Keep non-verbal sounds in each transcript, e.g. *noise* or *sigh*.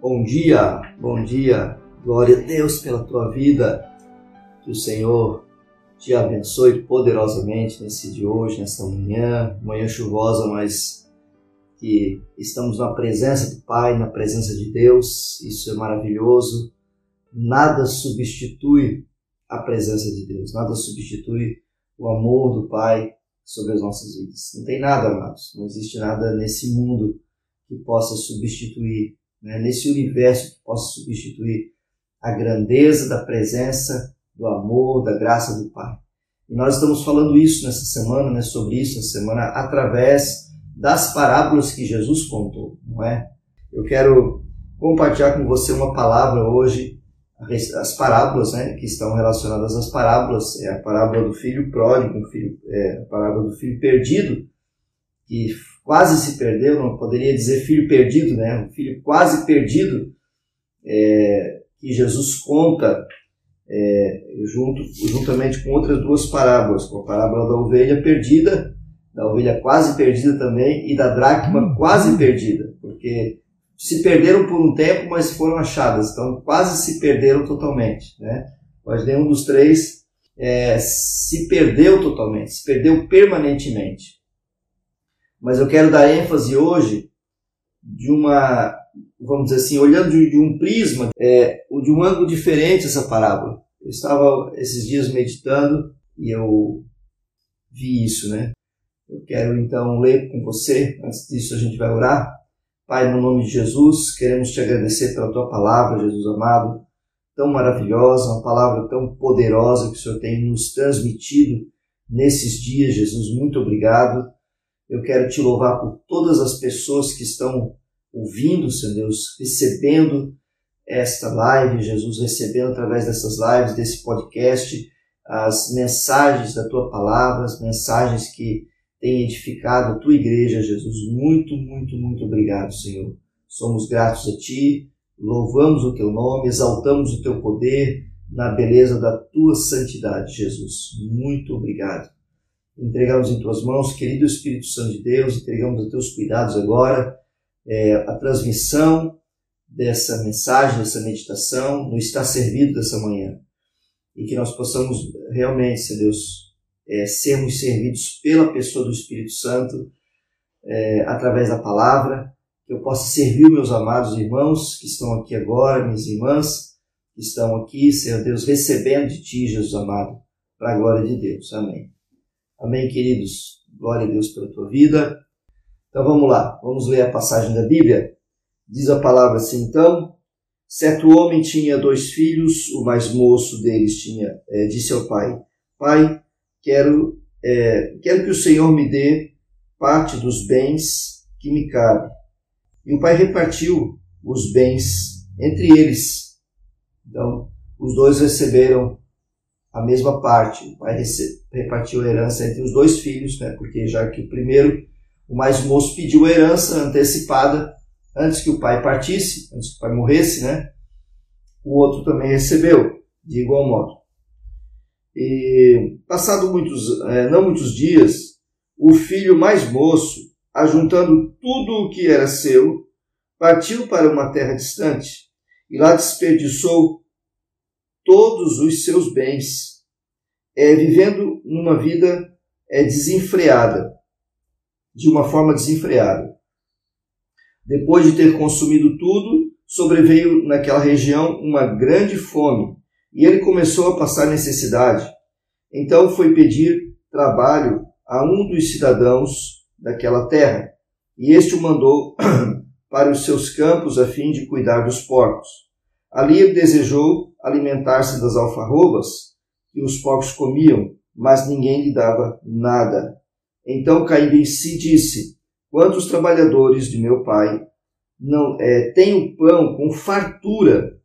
Bom dia, bom dia, glória a Deus pela tua vida. Que o Senhor te abençoe poderosamente nesse de hoje, nesta manhã, manhã chuvosa, mas que estamos na presença do Pai, na presença de Deus. Isso é maravilhoso. Nada substitui a presença de Deus, nada substitui o amor do Pai sobre as nossas vidas. Não tem nada, amados, não existe nada nesse mundo que possa substituir, né, nesse universo que possa substituir a grandeza da presença, do amor, da graça do Pai. E nós estamos falando isso nessa semana, né, sobre isso essa semana, através das parábolas que Jesus contou, não é? Eu quero compartilhar com você uma palavra hoje, as parábolas, né, que estão relacionadas às parábolas, é a parábola do filho pródigo, filho, é, a parábola do filho perdido, que quase se perdeu, não poderia dizer filho perdido, né? Um filho quase perdido, é, que Jesus conta é, junto, juntamente com outras duas parábolas, com a parábola da ovelha perdida, da ovelha quase perdida também, e da dracma quase perdida, porque se perderam por um tempo, mas foram achadas, então quase se perderam totalmente, né? Mas nenhum dos três é, se perdeu totalmente, se perdeu permanentemente. Mas eu quero dar ênfase hoje de uma, vamos dizer assim, olhando de, de um prisma, é, de um ângulo diferente essa parábola. Eu estava esses dias meditando e eu vi isso, né? Eu quero então ler com você, antes disso a gente vai orar. Pai, no nome de Jesus, queremos te agradecer pela tua palavra, Jesus amado, tão maravilhosa, uma palavra tão poderosa que o Senhor tem nos transmitido nesses dias, Jesus. Muito obrigado. Eu quero te louvar por todas as pessoas que estão ouvindo, Senhor Deus, recebendo esta live, Jesus, recebendo através dessas lives, desse podcast, as mensagens da tua palavra, as mensagens que têm edificado a tua igreja, Jesus. Muito, muito, muito obrigado, Senhor. Somos gratos a ti, louvamos o teu nome, exaltamos o teu poder na beleza da tua santidade, Jesus. Muito obrigado entregamos em tuas mãos, querido Espírito Santo de Deus, entregamos a teus cuidados agora, é, a transmissão dessa mensagem, dessa meditação, nos está servido dessa manhã. E que nós possamos realmente, Senhor Deus, é, sermos servidos pela pessoa do Espírito Santo, é, através da palavra, que eu possa servir meus amados irmãos que estão aqui agora, minhas irmãs que estão aqui, Senhor Deus, recebendo de Ti, Jesus amado, para a glória de Deus. Amém. Amém, queridos? Glória a Deus pela tua vida. Então vamos lá, vamos ler a passagem da Bíblia. Diz a palavra assim: então, certo homem tinha dois filhos, o mais moço deles tinha, é, disse ao pai: Pai, quero, é, quero que o Senhor me dê parte dos bens que me cabe. E o pai repartiu os bens entre eles. Então, os dois receberam a mesma parte. O pai repartiu a herança entre os dois filhos, né? porque já que o primeiro, o mais moço, pediu a herança antecipada antes que o pai partisse, antes que o pai morresse, né? o outro também recebeu, de igual modo. E, passado muitos, é, não muitos dias, o filho mais moço, ajuntando tudo o que era seu, partiu para uma terra distante e lá desperdiçou todos os seus bens, é, vivendo numa vida é, desenfreada, de uma forma desenfreada. Depois de ter consumido tudo, sobreveio naquela região uma grande fome e ele começou a passar necessidade. Então foi pedir trabalho a um dos cidadãos daquela terra e este o mandou *clears throat* para os seus campos a fim de cuidar dos porcos. Ali ele desejou alimentar-se das alfarrobas que os porcos comiam, mas ninguém lhe dava nada. Então, caindo em si, disse: Quantos trabalhadores de meu pai não é, têm o pão com fartura,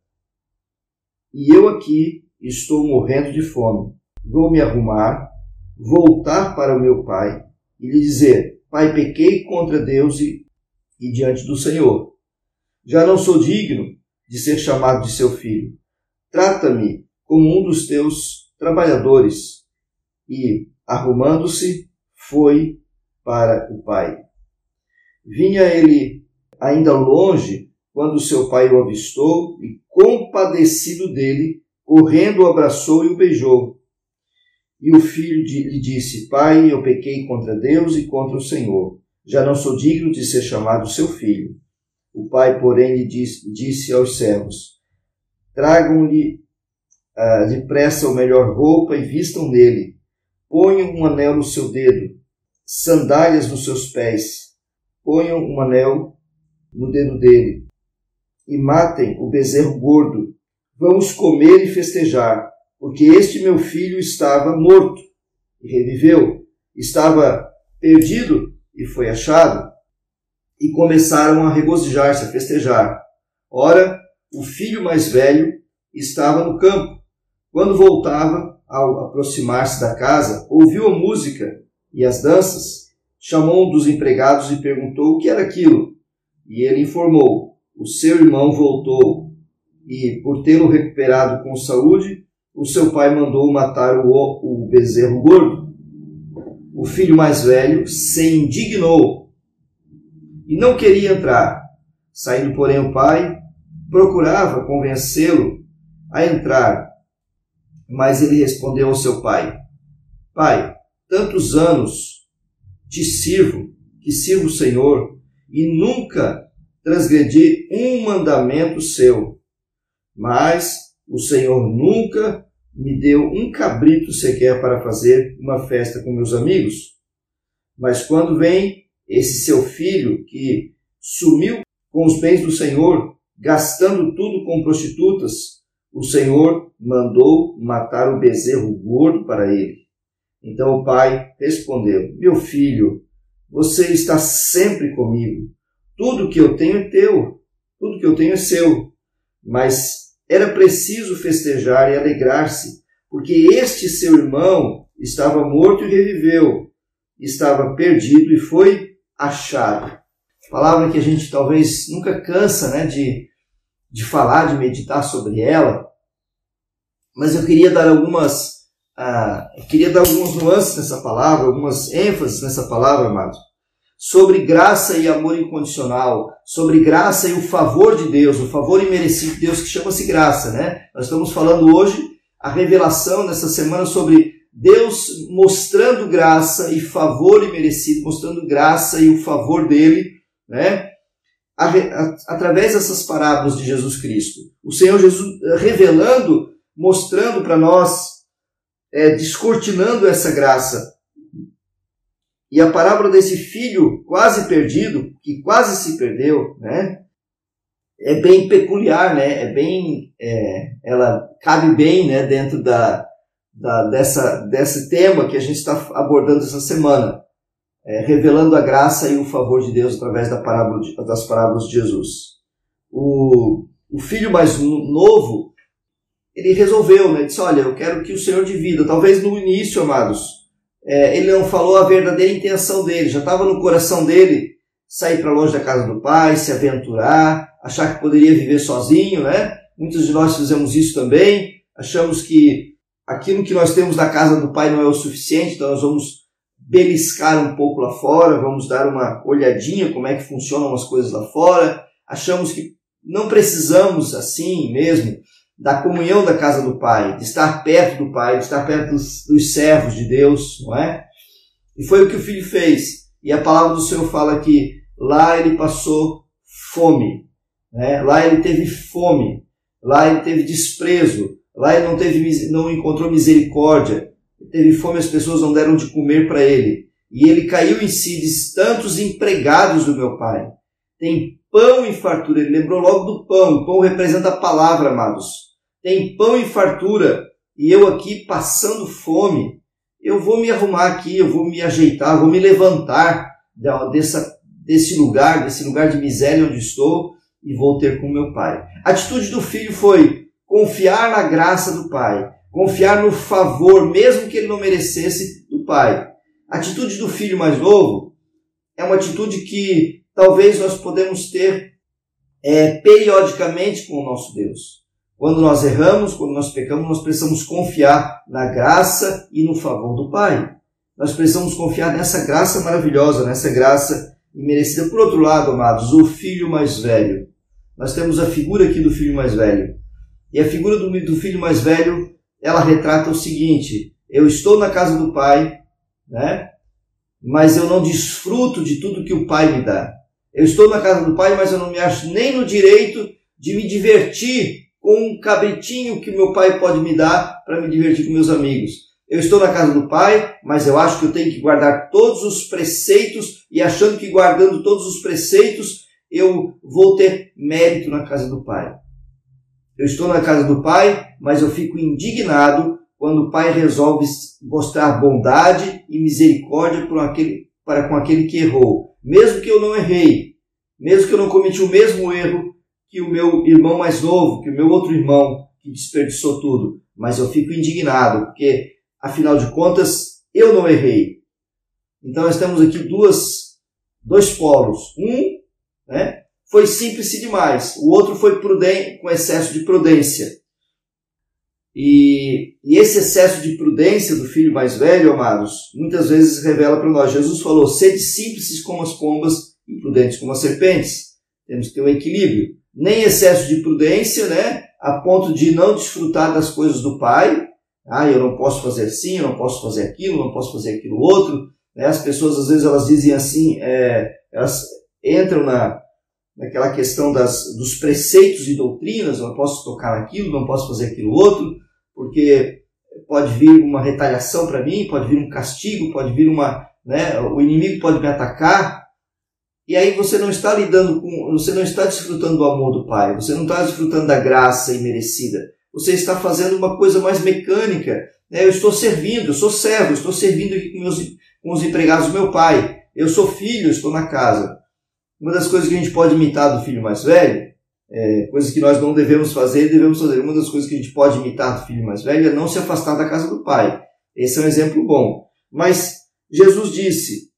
e eu aqui estou morrendo de fome. Vou me arrumar, voltar para o meu pai e lhe dizer: Pai, pequei contra Deus e, e diante do Senhor. Já não sou digno de ser chamado de seu filho. Trata-me como um dos teus trabalhadores. E, arrumando-se, foi para o pai. Vinha ele ainda longe quando seu pai o avistou e, compadecido dele, correndo o abraçou e o beijou. E o filho lhe disse: Pai, eu pequei contra Deus e contra o Senhor. Já não sou digno de ser chamado seu filho. O pai, porém, lhe disse, disse aos servos: Tragam-lhe uh, depressa a melhor roupa e vistam nele. Ponham um anel no seu dedo, sandálias nos seus pés. Ponham um anel no dedo dele e matem o bezerro gordo. Vamos comer e festejar, porque este meu filho estava morto e reviveu, estava perdido e foi achado. E começaram a regozijar-se, a festejar. Ora, o filho mais velho estava no campo. Quando voltava, ao aproximar-se da casa, ouviu a música e as danças, chamou um dos empregados e perguntou o que era aquilo. E ele informou: o seu irmão voltou e, por tê-lo recuperado com saúde, o seu pai mandou matar o, o bezerro gordo. O filho mais velho se indignou e não queria entrar. Saindo, porém, o pai procurava convencê-lo a entrar, mas ele respondeu ao seu pai: Pai, tantos anos te sirvo, que sirvo o Senhor, e nunca transgredi um mandamento seu. Mas o Senhor nunca me deu um cabrito sequer para fazer uma festa com meus amigos. Mas quando vem esse seu filho que sumiu com os bens do Senhor, gastando tudo com prostitutas, o Senhor mandou matar o bezerro gordo para ele. Então o pai respondeu: Meu filho, você está sempre comigo tudo que eu tenho é teu, tudo que eu tenho é seu. Mas era preciso festejar e alegrar-se, porque este seu irmão estava morto e reviveu, estava perdido e foi achado. Palavra que a gente talvez nunca cansa né, de, de falar, de meditar sobre ela, mas eu queria dar algumas, ah, eu queria dar algumas nuances nessa palavra, algumas ênfases nessa palavra, amados sobre graça e amor incondicional, sobre graça e o favor de Deus, o favor imerecido de Deus que chama-se graça, né? Nós estamos falando hoje a revelação nessa semana sobre Deus mostrando graça e favor imerecido, mostrando graça e o favor dele, né? Através dessas parábolas de Jesus Cristo. O Senhor Jesus eh, revelando, mostrando para nós, é, descortinando essa graça, e a parábola desse filho quase perdido, que quase se perdeu, né? É bem peculiar, né? É bem, é, ela cabe bem, né? Dentro da, da dessa desse tema que a gente está abordando essa semana, é, revelando a graça e o favor de Deus através da parábola de, das parábolas de Jesus. O, o filho mais novo, ele resolveu, né? Disse, olha, eu quero que o Senhor divida. Talvez no início, amados, é, ele não falou a verdadeira intenção dele, já estava no coração dele sair para longe da casa do pai, se aventurar, achar que poderia viver sozinho, né? Muitos de nós fizemos isso também, achamos que aquilo que nós temos na casa do pai não é o suficiente, então nós vamos beliscar um pouco lá fora, vamos dar uma olhadinha como é que funcionam as coisas lá fora, achamos que não precisamos assim mesmo da comunhão da casa do Pai, de estar perto do Pai, de estar perto dos, dos servos de Deus, não é? E foi o que o filho fez. E a palavra do Senhor fala que lá ele passou fome, né? lá ele teve fome, lá ele teve desprezo, lá ele não, teve, não encontrou misericórdia, teve fome, as pessoas não deram de comer para ele. E ele caiu em si, diz, tantos empregados do meu pai. Tem pão e fartura. Ele lembrou logo do pão. O pão representa a palavra, amados. Tem pão e fartura e eu aqui passando fome. Eu vou me arrumar aqui, eu vou me ajeitar, vou me levantar dessa, desse lugar, desse lugar de miséria onde estou e vou ter com meu pai. A atitude do filho foi confiar na graça do pai, confiar no favor, mesmo que ele não merecesse, do pai. A atitude do filho mais novo é uma atitude que talvez nós podemos ter é, periodicamente com o nosso Deus. Quando nós erramos, quando nós pecamos, nós precisamos confiar na graça e no favor do Pai. Nós precisamos confiar nessa graça maravilhosa, nessa graça imerecida. Por outro lado, amados, o filho mais velho, nós temos a figura aqui do filho mais velho. E a figura do, do filho mais velho, ela retrata o seguinte: eu estou na casa do pai, né? Mas eu não desfruto de tudo que o pai me dá. Eu estou na casa do pai, mas eu não me acho nem no direito de me divertir com um cabritinho que meu pai pode me dar para me divertir com meus amigos. Eu estou na casa do pai, mas eu acho que eu tenho que guardar todos os preceitos e achando que guardando todos os preceitos eu vou ter mérito na casa do pai. Eu estou na casa do pai, mas eu fico indignado quando o pai resolve mostrar bondade e misericórdia para, aquele, para com aquele que errou. Mesmo que eu não errei, mesmo que eu não cometi o mesmo erro, que o meu irmão mais novo, que o meu outro irmão que desperdiçou tudo, mas eu fico indignado, porque afinal de contas eu não errei. Então nós temos aqui duas, dois polos. Um né, foi simples demais, o outro foi prudente, com excesso de prudência. E, e, esse excesso de prudência do filho mais velho, amados, muitas vezes revela para nós. Jesus falou: sede simples como as pombas e prudentes como as serpentes. Temos que ter um equilíbrio nem excesso de prudência, né? A ponto de não desfrutar das coisas do Pai. Ah, eu não posso fazer assim, eu não posso fazer aquilo, não posso fazer aquilo outro. Né? As pessoas às vezes elas dizem assim, é, elas entram na, naquela questão das, dos preceitos e doutrinas, não posso tocar aquilo, não posso fazer aquilo outro, porque pode vir uma retaliação para mim, pode vir um castigo, pode vir uma, né, o inimigo pode me atacar, e aí você não está lidando com, você não está desfrutando do amor do Pai, você não está desfrutando da graça imerecida. Você está fazendo uma coisa mais mecânica. Né? Eu estou servindo, eu sou servo, eu estou servindo aqui com, meus, com os empregados do meu pai. Eu sou filho, eu estou na casa. Uma das coisas que a gente pode imitar do filho mais velho, é, coisas que nós não devemos fazer, devemos fazer. Uma das coisas que a gente pode imitar do filho mais velho é não se afastar da casa do pai. Esse é um exemplo bom. Mas Jesus disse: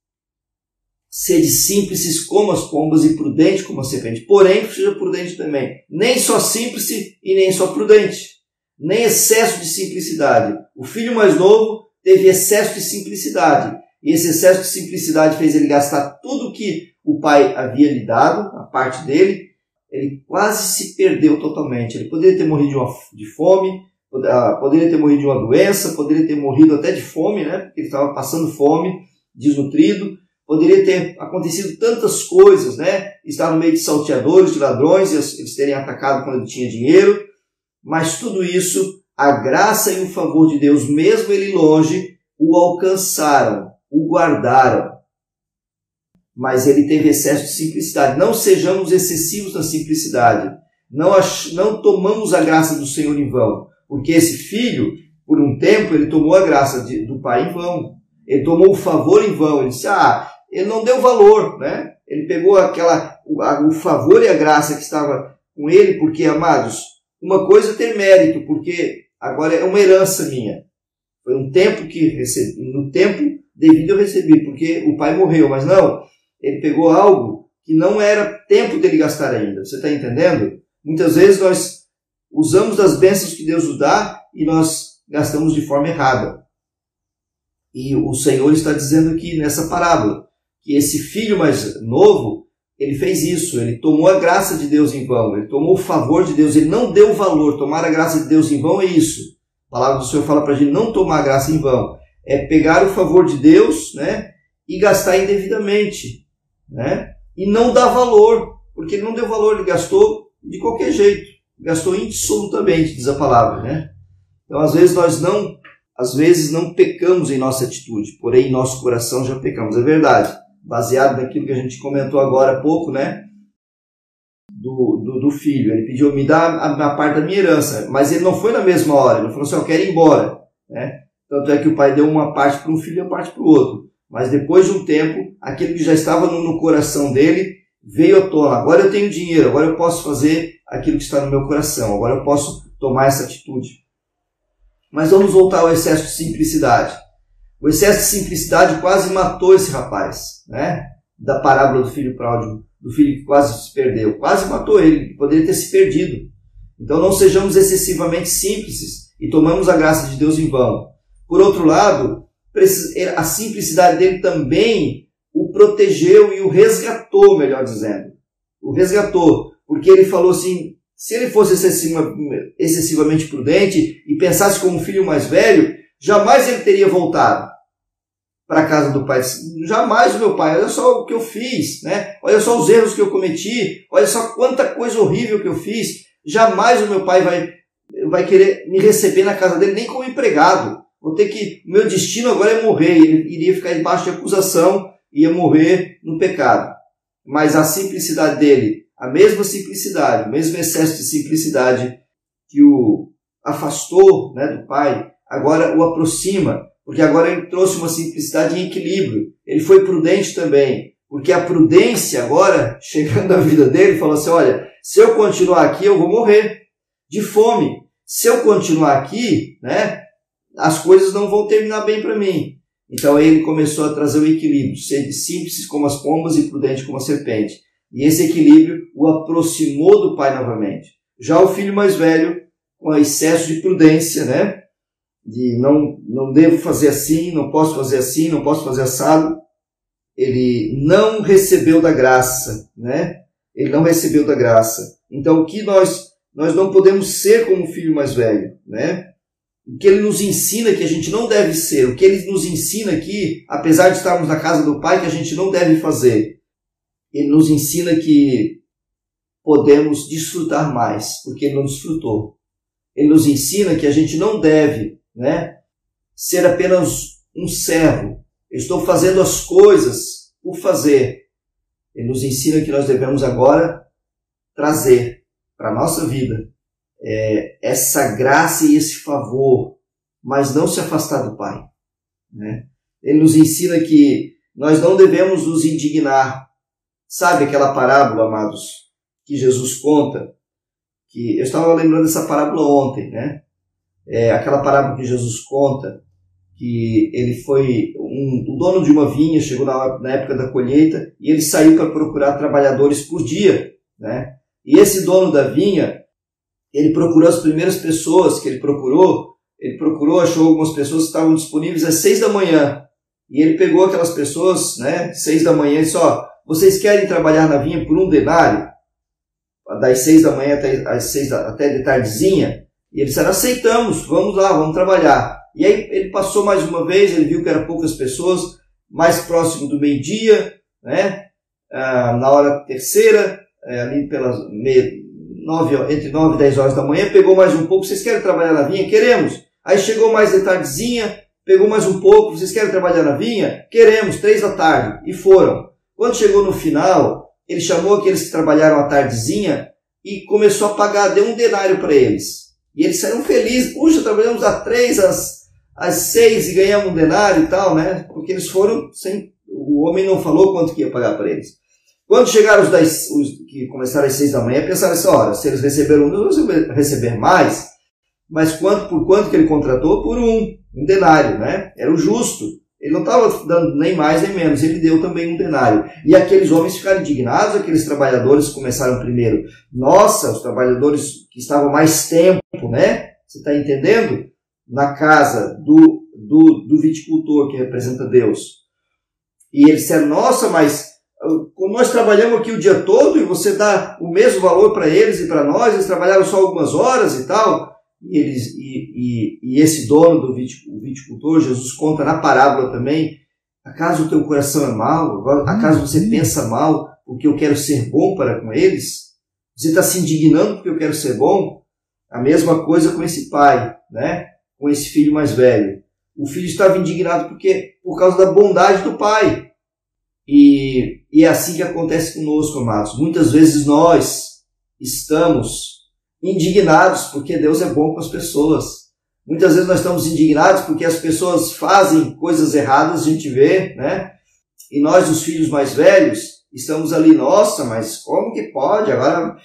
Sede simples como as pombas e prudente como a serpente. Porém, seja prudente também. Nem só simples e nem só prudente. Nem excesso de simplicidade. O filho mais novo teve excesso de simplicidade. E esse excesso de simplicidade fez ele gastar tudo que o pai havia lhe dado, a parte dele. Ele quase se perdeu totalmente. Ele poderia ter morrido de, uma, de fome, ah, poderia ter morrido de uma doença, poderia ter morrido até de fome, né? Porque ele estava passando fome, desnutrido Poderia ter acontecido tantas coisas, né? Estar no meio de salteadores, de ladrões, eles terem atacado quando ele tinha dinheiro. Mas tudo isso, a graça e o favor de Deus, mesmo ele longe, o alcançaram, o guardaram. Mas ele teve excesso de simplicidade. Não sejamos excessivos na simplicidade. Não, ach... não tomamos a graça do Senhor em vão. Porque esse filho, por um tempo, ele tomou a graça de, do pai em vão. Ele tomou o favor em vão. Ele disse: Ah, ele não deu valor, né? Ele pegou aquela o, a, o favor e a graça que estava com ele, porque, amados, uma coisa é ter mérito, porque agora é uma herança minha. Foi um tempo que recebi, no tempo devido eu recebi, porque o pai morreu, mas não, ele pegou algo que não era tempo dele gastar ainda. Você está entendendo? Muitas vezes nós usamos das bênçãos que Deus nos dá e nós gastamos de forma errada. E o Senhor está dizendo aqui nessa parábola que esse filho mais novo, ele fez isso, ele tomou a graça de Deus em vão, ele tomou o favor de Deus, ele não deu valor. Tomar a graça de Deus em vão é isso. A palavra do Senhor fala para a gente não tomar a graça em vão. É pegar o favor de Deus né, e gastar indevidamente. Né? E não dar valor, porque ele não deu valor, ele gastou de qualquer jeito. Gastou indissolutamente, diz a palavra. Né? Então, às vezes, nós não às vezes não pecamos em nossa atitude, porém em nosso coração já pecamos, é verdade baseado naquilo que a gente comentou agora há pouco, né? Do, do, do, filho. Ele pediu, me dá a, a, parte da minha herança, mas ele não foi na mesma hora, ele falou assim, eu quero ir embora. Né? Tanto é que o pai deu uma parte para um filho e uma parte para o outro. Mas depois de um tempo, aquilo que já estava no, coração dele veio à tona. Agora eu tenho dinheiro, agora eu posso fazer aquilo que está no meu coração, agora eu posso tomar essa atitude. Mas vamos voltar ao excesso de simplicidade. O excesso de simplicidade quase matou esse rapaz, né? Da parábola do filho pródigo, do filho que quase se perdeu. Quase matou ele, poderia ter se perdido. Então não sejamos excessivamente simples e tomamos a graça de Deus em vão. Por outro lado, a simplicidade dele também o protegeu e o resgatou, melhor dizendo. O resgatou. porque ele falou assim: se ele fosse excessivamente prudente e pensasse como filho mais velho, jamais ele teria voltado para a casa do pai. Jamais meu pai, olha só o que eu fiz, né? Olha só os erros que eu cometi, olha só quanta coisa horrível que eu fiz. Jamais o meu pai vai, vai querer me receber na casa dele, nem como empregado. Vou ter que. Meu destino agora é morrer. Ele iria ficar debaixo de acusação, ia morrer no pecado. Mas a simplicidade dele, a mesma simplicidade, o mesmo excesso de simplicidade que o afastou né, do pai, agora o aproxima porque agora ele trouxe uma simplicidade em equilíbrio. Ele foi prudente também, porque a prudência agora, *laughs* chegando à vida dele, falou assim: olha, se eu continuar aqui, eu vou morrer de fome. Se eu continuar aqui, né, as coisas não vão terminar bem para mim. Então ele começou a trazer o equilíbrio, ser simples como as pombas e prudente como a serpente. E esse equilíbrio o aproximou do pai novamente. Já o filho mais velho, com excesso de prudência, né, de não, não devo fazer assim, não posso fazer assim, não posso fazer assado, ele não recebeu da graça, né? Ele não recebeu da graça. Então, o que nós nós não podemos ser como o filho mais velho, né? O que ele nos ensina que a gente não deve ser, o que ele nos ensina aqui, apesar de estarmos na casa do Pai, que a gente não deve fazer. Ele nos ensina que podemos desfrutar mais, porque ele não desfrutou. Ele nos ensina que a gente não deve né? Ser apenas um servo. Eu estou fazendo as coisas por fazer. Ele nos ensina que nós devemos agora trazer para a nossa vida é, essa graça e esse favor, mas não se afastar do Pai. Né? Ele nos ensina que nós não devemos nos indignar. Sabe aquela parábola, amados, que Jesus conta? Que eu estava lembrando dessa parábola ontem, né? é, aquela parábola que Jesus conta, que ele foi um, o dono de uma vinha, chegou na, na época da colheita e ele saiu para procurar trabalhadores por dia, né? E esse dono da vinha, ele procurou as primeiras pessoas que ele procurou, ele procurou, achou algumas pessoas que estavam disponíveis às seis da manhã. E ele pegou aquelas pessoas, né, seis da manhã e disse, ó, vocês querem trabalhar na vinha por um denário? Das seis da manhã até, às seis da, até de tardezinha? E eles disseram, aceitamos, vamos lá, vamos trabalhar. E aí ele passou mais uma vez, ele viu que eram poucas pessoas, mais próximo do meio-dia, né? Ah, na hora terceira, é, ali pelas meia, nove, entre 9 e 10 horas da manhã, pegou mais um pouco, vocês querem trabalhar na vinha? Queremos. Aí chegou mais de tardezinha, pegou mais um pouco, vocês querem trabalhar na vinha? Queremos, três da tarde. E foram. Quando chegou no final, ele chamou aqueles que trabalharam a tardezinha e começou a pagar, deu um denário para eles. E eles saíram felizes. Puxa, trabalhamos às três, às, às seis e ganhamos um denário e tal, né? Porque eles foram sem. O homem não falou quanto que ia pagar para eles. Quando chegaram os, os que começaram às seis da manhã, pensaram assim: olha, se eles receberam um, eles vão receber mais. Mas quanto, por quanto que ele contratou? Por um, um denário, né? Era o justo. Ele não estava dando nem mais nem menos, ele deu também um denário. E aqueles homens ficaram indignados, aqueles trabalhadores começaram primeiro. Nossa, os trabalhadores que estavam mais tempo, né? Você está entendendo? Na casa do, do, do viticultor que representa Deus. E eles disseram, nossa, mas nós trabalhamos aqui o dia todo e você dá o mesmo valor para eles e para nós, eles trabalharam só algumas horas e tal. E, eles, e, e, e esse dono do viticultor, Jesus conta na parábola também, acaso o teu coração é mau? Acaso você uhum. pensa mal porque eu quero ser bom para com eles? Você está se indignando porque eu quero ser bom? A mesma coisa com esse pai, né? com esse filho mais velho. O filho estava indignado porque por causa da bondade do pai. E, e é assim que acontece conosco, amados. Muitas vezes nós estamos indignados porque Deus é bom com as pessoas. Muitas vezes nós estamos indignados porque as pessoas fazem coisas erradas, a gente vê, né? E nós, os filhos mais velhos, estamos ali, nossa, mas como que pode? Agora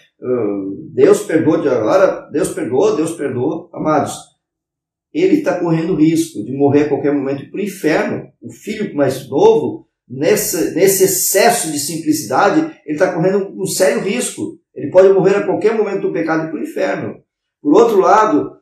Deus perdoou, agora Deus perdoou, Deus perdoou. Amados, ele está correndo risco de morrer a qualquer momento para o inferno. O filho mais novo, nesse, nesse excesso de simplicidade, ele está correndo um sério risco ele pode morrer a qualquer momento do pecado e para o inferno. Por outro lado,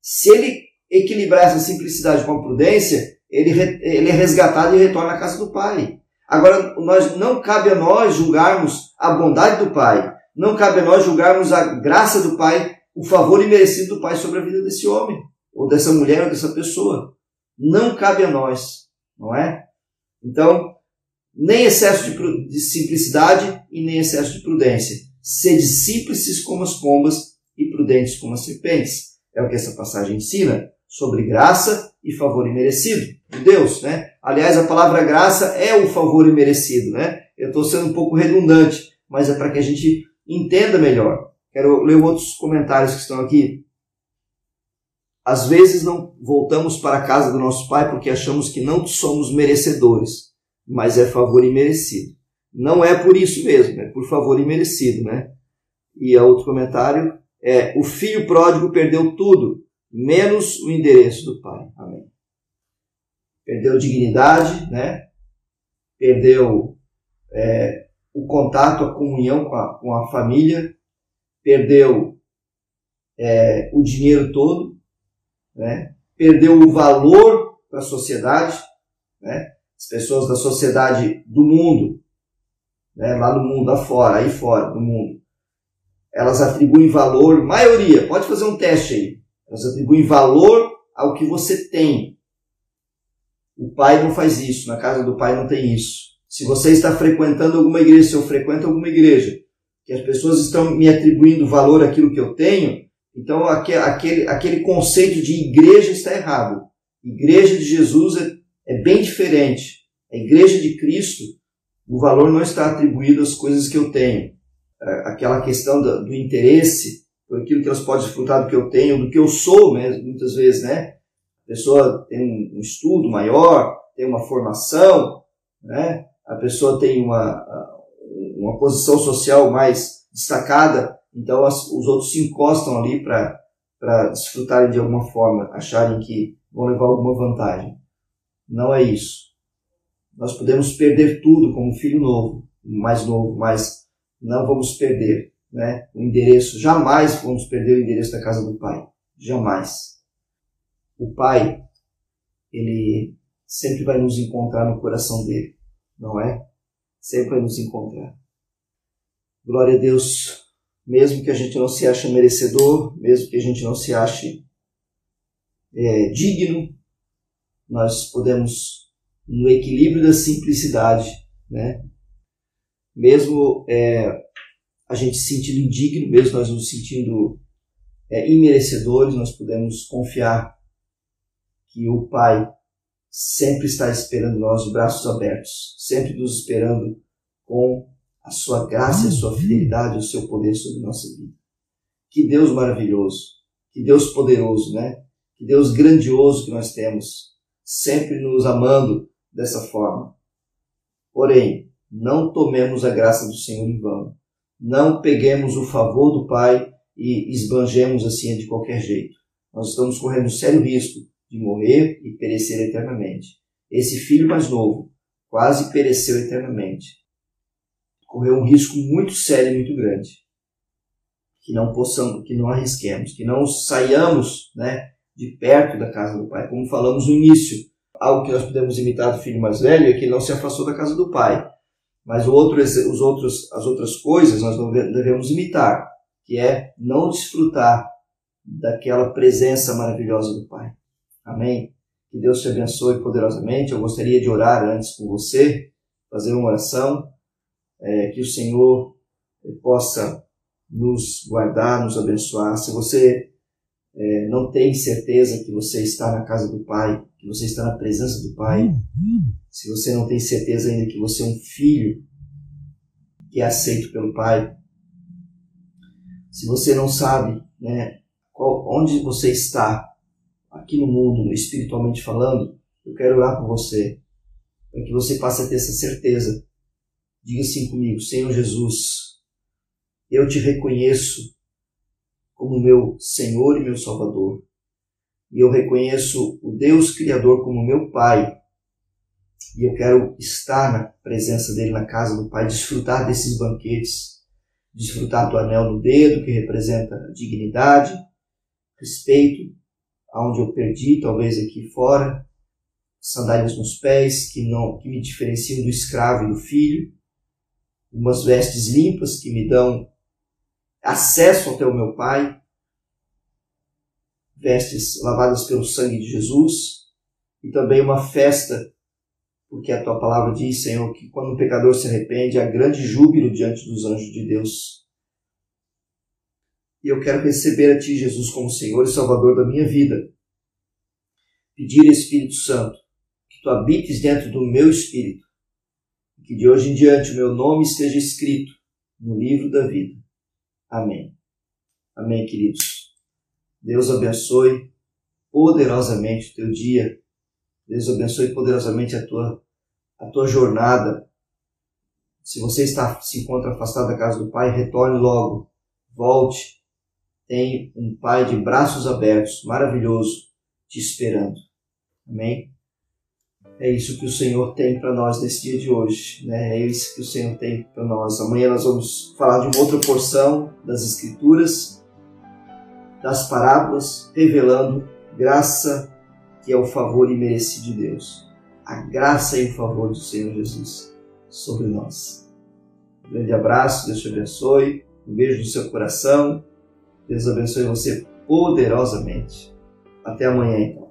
se ele equilibrar essa simplicidade com a prudência, ele, ele é resgatado e retorna à casa do Pai. Agora, nós, não cabe a nós julgarmos a bondade do Pai. Não cabe a nós julgarmos a graça do Pai, o favor imerecido do Pai sobre a vida desse homem, ou dessa mulher, ou dessa pessoa. Não cabe a nós, não é? Então, nem excesso de, de simplicidade e nem excesso de prudência. Sede simples como as pombas e prudentes como as serpentes. É o que essa passagem ensina sobre graça e favor imerecido de Deus, né? Aliás, a palavra graça é o favor imerecido, né? Eu estou sendo um pouco redundante, mas é para que a gente entenda melhor. Quero ler outros comentários que estão aqui. Às vezes não voltamos para a casa do nosso Pai porque achamos que não somos merecedores, mas é favor imerecido. Não é por isso mesmo, é por favor imerecido, né? E outro comentário é: o filho pródigo perdeu tudo, menos o endereço do Pai. Amém. Perdeu dignidade, né? Perdeu é, o contato, a comunhão com a, com a família, perdeu é, o dinheiro todo, né? perdeu o valor para a sociedade, né? as pessoas da sociedade do mundo, né? lá no mundo afora, aí fora do mundo, elas atribuem valor, maioria, pode fazer um teste aí, elas atribuem valor ao que você tem. O pai não faz isso, na casa do pai não tem isso. Se você está frequentando alguma igreja, se eu frequento alguma igreja, que as pessoas estão me atribuindo valor àquilo que eu tenho, então aquele, aquele conceito de igreja está errado. Igreja de Jesus é, é bem diferente. A igreja de Cristo, o valor não está atribuído às coisas que eu tenho. É, aquela questão do, do interesse por aquilo que elas podem desfrutar do que eu tenho, do que eu sou mesmo, muitas vezes, né? A pessoa tem um estudo maior, tem uma formação, né? A pessoa tem uma, uma posição social mais destacada, então as, os outros se encostam ali para desfrutarem de alguma forma, acharem que vão levar alguma vantagem. Não é isso. Nós podemos perder tudo como filho novo, mais novo, mas não vamos perder né, o endereço, jamais vamos perder o endereço da casa do Pai. Jamais. O Pai, ele sempre vai nos encontrar no coração dele, não é? Sempre vai nos encontrar. Glória a Deus, mesmo que a gente não se ache merecedor, mesmo que a gente não se ache é, digno, nós podemos, no equilíbrio da simplicidade, né? mesmo é, a gente se sentindo indigno, mesmo nós nos sentindo é, imerecedores, nós podemos confiar que o Pai sempre está esperando nós de braços abertos, sempre nos esperando com a sua graça, a sua fidelidade, o seu poder sobre nossa vida. Que Deus maravilhoso, que Deus poderoso, né? Que Deus grandioso que nós temos, sempre nos amando dessa forma. Porém, não tomemos a graça do Senhor em vão. Não peguemos o favor do Pai e esbanjemos assim de qualquer jeito. Nós estamos correndo sério risco de morrer e perecer eternamente. Esse filho mais novo quase pereceu eternamente correu um risco muito sério muito grande. Que não possamos, que não arrisquemos, que não saiamos né, de perto da casa do pai. Como falamos no início, algo que nós podemos imitar do filho mais velho é que ele não se afastou da casa do pai. Mas outro, os outros, as outras coisas nós devemos imitar, que é não desfrutar daquela presença maravilhosa do Pai. Amém? Que Deus te abençoe poderosamente. Eu gostaria de orar antes com você, fazer uma oração é, que o Senhor possa nos guardar, nos abençoar. Se você é, não tem certeza que você está na casa do Pai, que você está na presença do Pai, se você não tem certeza ainda que você é um filho que é aceito pelo Pai, se você não sabe né, qual, onde você está aqui no mundo, espiritualmente falando, eu quero orar por você, para que você passe a ter essa certeza Diga assim comigo: Senhor Jesus, eu te reconheço como meu Senhor e meu Salvador. E eu reconheço o Deus Criador como meu Pai. E eu quero estar na presença dele, na casa do Pai, desfrutar desses banquetes, desfrutar do anel no dedo, que representa dignidade, respeito, aonde eu perdi, talvez aqui fora, sandálias nos pés, que não que me diferenciam do escravo e do filho umas vestes limpas que me dão acesso até o meu Pai, vestes lavadas pelo sangue de Jesus e também uma festa, porque a tua palavra diz, Senhor, que quando o pecador se arrepende, há grande júbilo diante dos anjos de Deus. E eu quero receber a Ti, Jesus, como Senhor e Salvador da minha vida. Pedir, Espírito Santo, que Tu habites dentro do meu espírito, que de hoje em diante o meu nome esteja escrito no livro da vida. Amém. Amém, queridos. Deus abençoe poderosamente o teu dia. Deus abençoe poderosamente a tua, a tua jornada. Se você está, se encontra afastado da casa do Pai, retorne logo. Volte. Tem um Pai de braços abertos, maravilhoso, te esperando. Amém? É isso que o Senhor tem para nós nesse dia de hoje, né? É isso que o Senhor tem para nós. Amanhã nós vamos falar de uma outra porção das Escrituras das parábolas, revelando graça que é o favor imerecido de Deus. A graça e o favor do Senhor Jesus sobre nós. Um grande abraço, Deus te abençoe. Um beijo no seu coração. Deus abençoe você poderosamente. Até amanhã, então.